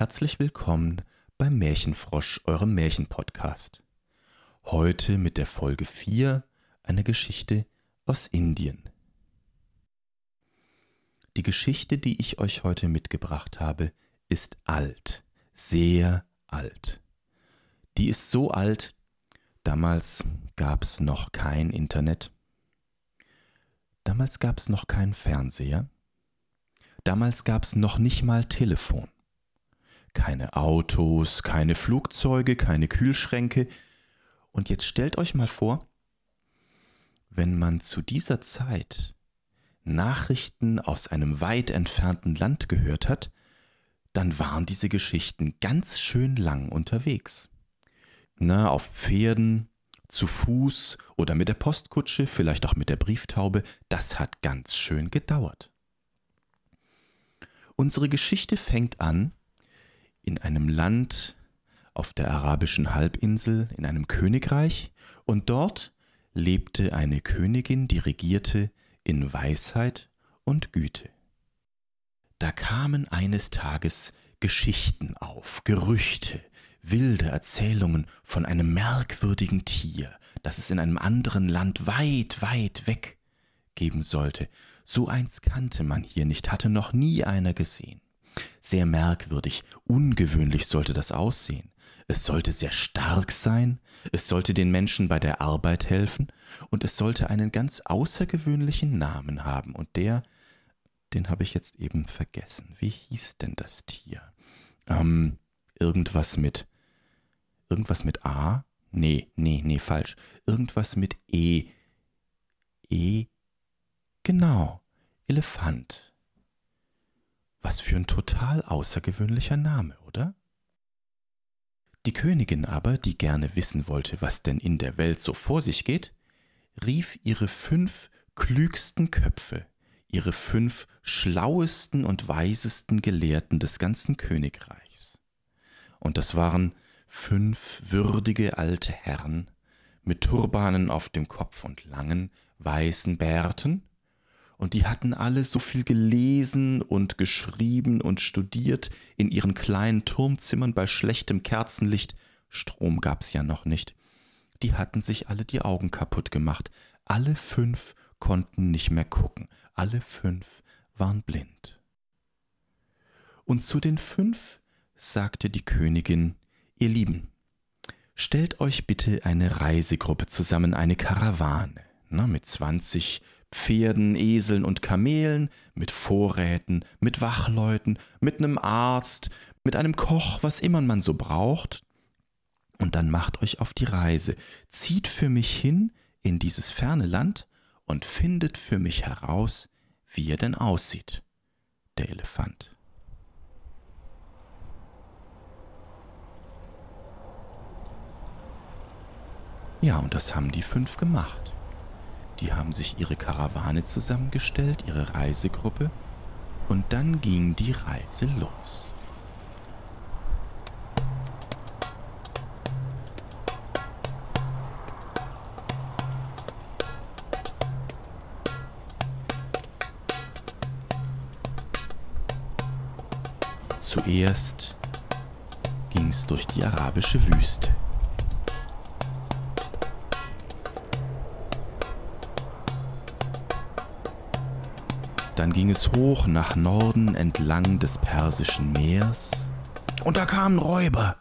Herzlich willkommen beim Märchenfrosch, eurem Märchenpodcast. Heute mit der Folge 4 eine Geschichte aus Indien. Die Geschichte, die ich euch heute mitgebracht habe, ist alt, sehr alt. Die ist so alt, damals gab es noch kein Internet, damals gab es noch keinen Fernseher, damals gab es noch nicht mal Telefon. Keine Autos, keine Flugzeuge, keine Kühlschränke. Und jetzt stellt euch mal vor, wenn man zu dieser Zeit Nachrichten aus einem weit entfernten Land gehört hat, dann waren diese Geschichten ganz schön lang unterwegs. Na, auf Pferden, zu Fuß oder mit der Postkutsche, vielleicht auch mit der Brieftaube, das hat ganz schön gedauert. Unsere Geschichte fängt an in einem Land auf der arabischen Halbinsel, in einem Königreich, und dort lebte eine Königin, die regierte in Weisheit und Güte. Da kamen eines Tages Geschichten auf, Gerüchte, wilde Erzählungen von einem merkwürdigen Tier, das es in einem anderen Land weit, weit weg geben sollte. So eins kannte man hier nicht, hatte noch nie einer gesehen. Sehr merkwürdig, ungewöhnlich sollte das aussehen. Es sollte sehr stark sein, es sollte den Menschen bei der Arbeit helfen und es sollte einen ganz außergewöhnlichen Namen haben und der, den habe ich jetzt eben vergessen. Wie hieß denn das Tier? Ähm, irgendwas mit, irgendwas mit A? Nee, nee, nee, falsch. Irgendwas mit E. E. Genau, Elefant. Was für ein total außergewöhnlicher Name, oder? Die Königin aber, die gerne wissen wollte, was denn in der Welt so vor sich geht, rief ihre fünf klügsten Köpfe, ihre fünf schlauesten und weisesten Gelehrten des ganzen Königreichs. Und das waren fünf würdige alte Herren mit Turbanen auf dem Kopf und langen weißen Bärten, und die hatten alle so viel gelesen und geschrieben und studiert in ihren kleinen Turmzimmern bei schlechtem Kerzenlicht, Strom gab's ja noch nicht. Die hatten sich alle die Augen kaputt gemacht, alle fünf konnten nicht mehr gucken, alle fünf waren blind. Und zu den fünf sagte die Königin, ihr Lieben, stellt euch bitte eine Reisegruppe zusammen, eine Karawane, na, mit zwanzig Pferden, Eseln und Kamelen, mit Vorräten, mit Wachleuten, mit einem Arzt, mit einem Koch, was immer man so braucht. Und dann macht euch auf die Reise, zieht für mich hin in dieses ferne Land und findet für mich heraus, wie er denn aussieht, der Elefant. Ja, und das haben die fünf gemacht. Die haben sich ihre Karawane zusammengestellt, ihre Reisegruppe, und dann ging die Reise los. Zuerst ging es durch die arabische Wüste. Dann ging es hoch nach Norden entlang des Persischen Meers. Und da kamen Räuber.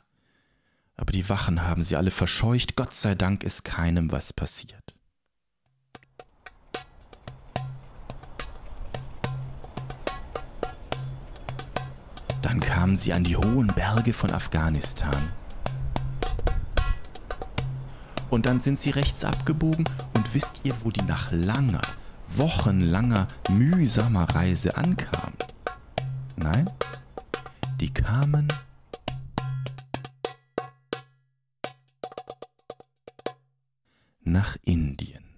Aber die Wachen haben sie alle verscheucht. Gott sei Dank ist keinem was passiert. Dann kamen sie an die hohen Berge von Afghanistan. Und dann sind sie rechts abgebogen und wisst ihr, wo die nach langer, wochenlanger, mühsamer Reise ankam. Nein, die kamen nach Indien.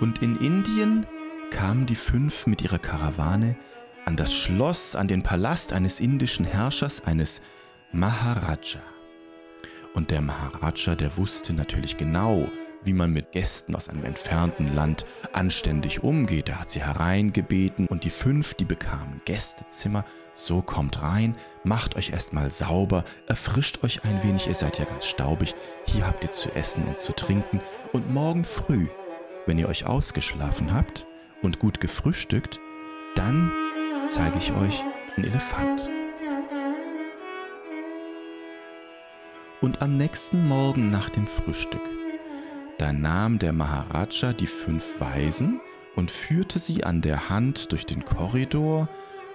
Und in Indien kamen die fünf mit ihrer Karawane an das Schloss, an den Palast eines indischen Herrschers, eines Maharaja. Und der Maharaja, der wusste natürlich genau, wie man mit Gästen aus einem entfernten Land anständig umgeht. Er hat sie hereingebeten und die fünf, die bekamen Gästezimmer. So kommt rein, macht euch erstmal sauber, erfrischt euch ein wenig, ihr seid ja ganz staubig. Hier habt ihr zu essen und zu trinken. Und morgen früh, wenn ihr euch ausgeschlafen habt und gut gefrühstückt, dann zeige ich euch einen Elefant. Und am nächsten Morgen nach dem Frühstück, da nahm der Maharaja die fünf Weisen und führte sie an der Hand durch den Korridor,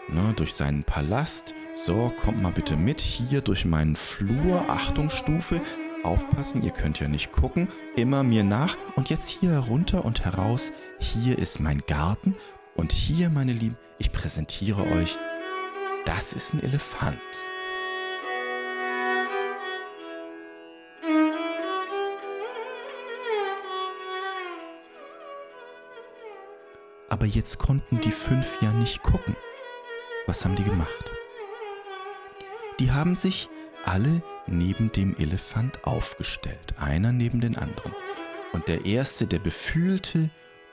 ne, durch seinen Palast. So, kommt mal bitte mit hier durch meinen Flur. Achtungsstufe, aufpassen, ihr könnt ja nicht gucken. Immer mir nach. Und jetzt hier herunter und heraus. Hier ist mein Garten. Und hier, meine Lieben, ich präsentiere euch, das ist ein Elefant. Aber jetzt konnten die fünf ja nicht gucken. Was haben die gemacht? Die haben sich alle neben dem Elefant aufgestellt, einer neben den anderen. Und der erste, der befühlte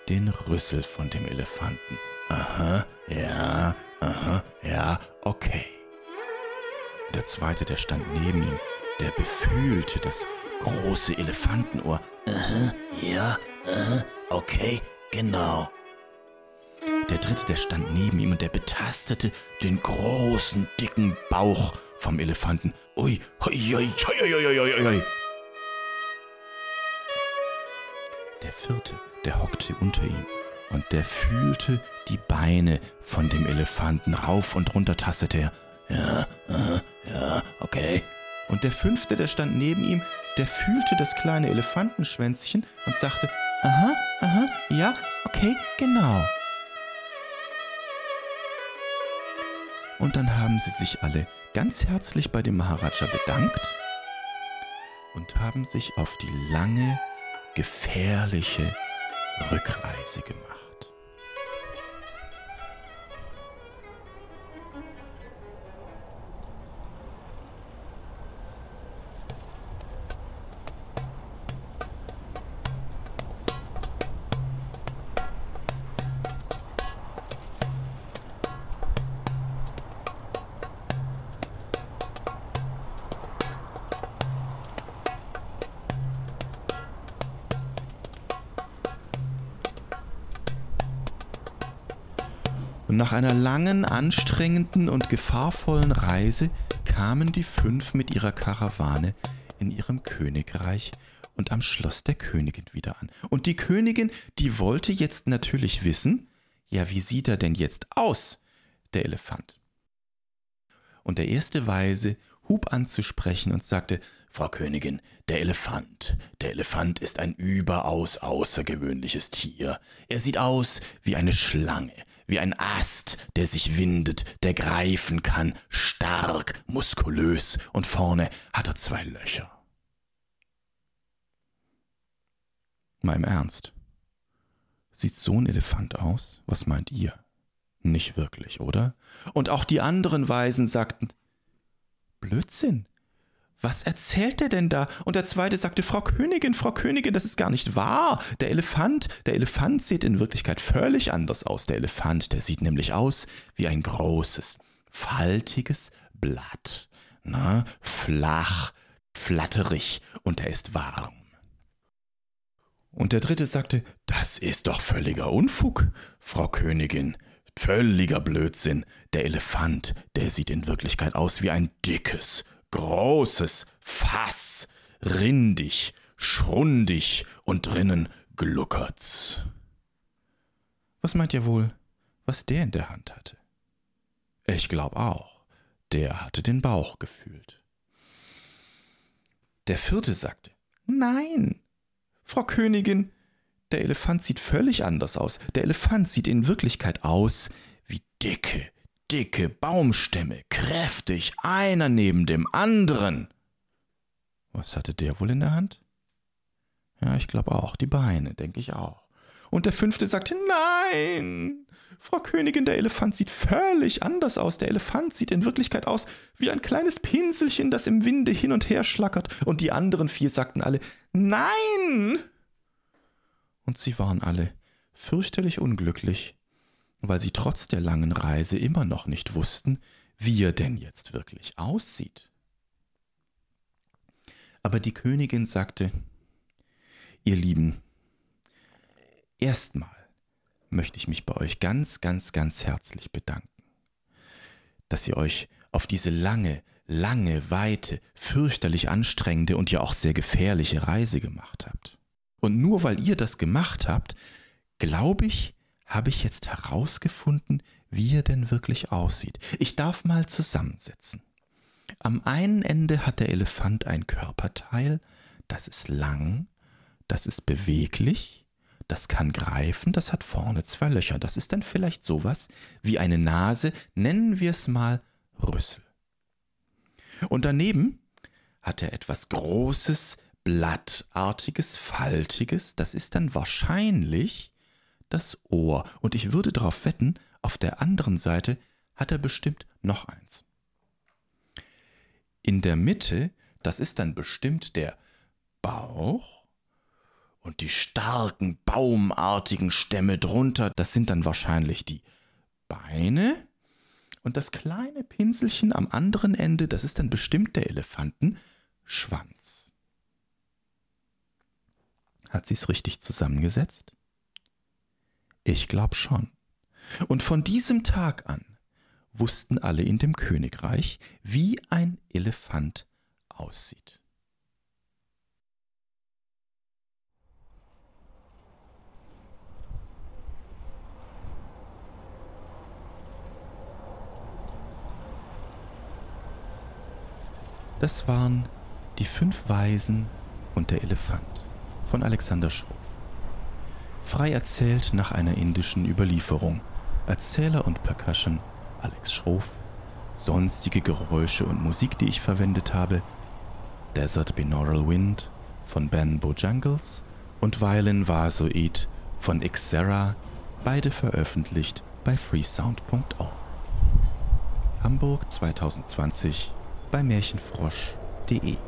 den Rüssel von dem Elefanten. Aha, ja, aha, ja, okay. Der zweite, der stand neben ihm, der befühlte das große Elefantenohr. Aha, ja, aha, okay, genau. Der dritte, der stand neben ihm und der betastete den großen, dicken Bauch vom Elefanten. Ui, ui, ui, ui, ui, ui, ui. Der vierte, der hockte unter ihm und der fühlte die Beine von dem Elefanten rauf und runter tastete er. Ja, aha, ja, okay. Und der fünfte, der stand neben ihm, der fühlte das kleine Elefantenschwänzchen und sagte, aha, aha, ja, okay, genau. Und dann haben sie sich alle ganz herzlich bei dem Maharaja bedankt und haben sich auf die lange, gefährliche Rückreise gemacht. Und nach einer langen, anstrengenden und gefahrvollen Reise kamen die fünf mit ihrer Karawane in ihrem Königreich und am Schloss der Königin wieder an. Und die Königin, die wollte jetzt natürlich wissen, ja, wie sieht er denn jetzt aus, der Elefant? Und der erste Weise hub an zu sprechen und sagte, Frau Königin, der Elefant, der Elefant ist ein überaus außergewöhnliches Tier. Er sieht aus wie eine Schlange, wie ein Ast, der sich windet, der greifen kann, stark, muskulös, und vorne hat er zwei Löcher. Mal im Ernst. Sieht so ein Elefant aus? Was meint ihr? Nicht wirklich, oder? Und auch die anderen Weisen sagten, Blödsinn. Was erzählt er denn da? Und der zweite sagte, Frau Königin, Frau Königin, das ist gar nicht wahr. Der Elefant, der Elefant sieht in Wirklichkeit völlig anders aus. Der Elefant, der sieht nämlich aus wie ein großes, faltiges Blatt. Na, flach, flatterig und er ist warm. Und der dritte sagte, das ist doch völliger Unfug, Frau Königin. Völliger Blödsinn. Der Elefant, der sieht in Wirklichkeit aus wie ein dickes, großes Fass, rindig, schrundig und drinnen gluckert's. Was meint ihr wohl, was der in der Hand hatte? Ich glaub auch, der hatte den Bauch gefühlt. Der vierte sagte, Nein, Frau Königin, der Elefant sieht völlig anders aus. Der Elefant sieht in Wirklichkeit aus wie dicke, dicke Baumstämme, kräftig, einer neben dem anderen. Was hatte der wohl in der Hand? Ja, ich glaube auch, die Beine, denke ich auch. Und der fünfte sagte, nein, Frau Königin, der Elefant sieht völlig anders aus. Der Elefant sieht in Wirklichkeit aus wie ein kleines Pinselchen, das im Winde hin und her schlackert. Und die anderen vier sagten alle, nein! Und sie waren alle fürchterlich unglücklich, weil sie trotz der langen Reise immer noch nicht wussten, wie er denn jetzt wirklich aussieht. Aber die Königin sagte, ihr Lieben, erstmal möchte ich mich bei euch ganz, ganz, ganz herzlich bedanken, dass ihr euch auf diese lange, lange, weite, fürchterlich anstrengende und ja auch sehr gefährliche Reise gemacht habt. Und nur weil ihr das gemacht habt, glaube ich, habe ich jetzt herausgefunden, wie er denn wirklich aussieht. Ich darf mal zusammensetzen. Am einen Ende hat der Elefant ein Körperteil, das ist lang, das ist beweglich, das kann greifen, das hat vorne zwei Löcher. Das ist dann vielleicht sowas wie eine Nase, nennen wir es mal Rüssel. Und daneben hat er etwas Großes, Blattartiges, Faltiges, das ist dann wahrscheinlich das Ohr. Und ich würde darauf wetten, auf der anderen Seite hat er bestimmt noch eins. In der Mitte, das ist dann bestimmt der Bauch und die starken baumartigen Stämme drunter, das sind dann wahrscheinlich die Beine und das kleine Pinselchen am anderen Ende, das ist dann bestimmt der Elefantenschwanz. Hat sie es richtig zusammengesetzt? Ich glaube schon. Und von diesem Tag an wussten alle in dem Königreich, wie ein Elefant aussieht. Das waren die fünf Weisen und der Elefant von Alexander Schroff. Frei erzählt nach einer indischen Überlieferung. Erzähler und Percussion Alex Schroff. Sonstige Geräusche und Musik, die ich verwendet habe. Desert Binaural Wind von Ben Bojangles und Violin Vasoid von Xera, beide veröffentlicht bei freesound.org. Hamburg 2020 bei märchenfrosch.de